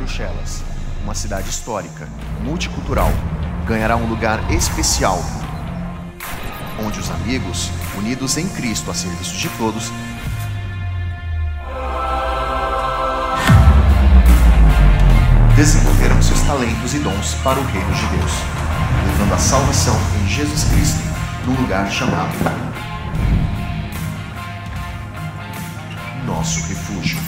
Bruxelas, uma cidade histórica, multicultural, ganhará um lugar especial, onde os amigos, unidos em Cristo a serviço de todos, desenvolveram seus talentos e dons para o reino de Deus, levando a salvação em Jesus Cristo no lugar chamado Nosso Refúgio.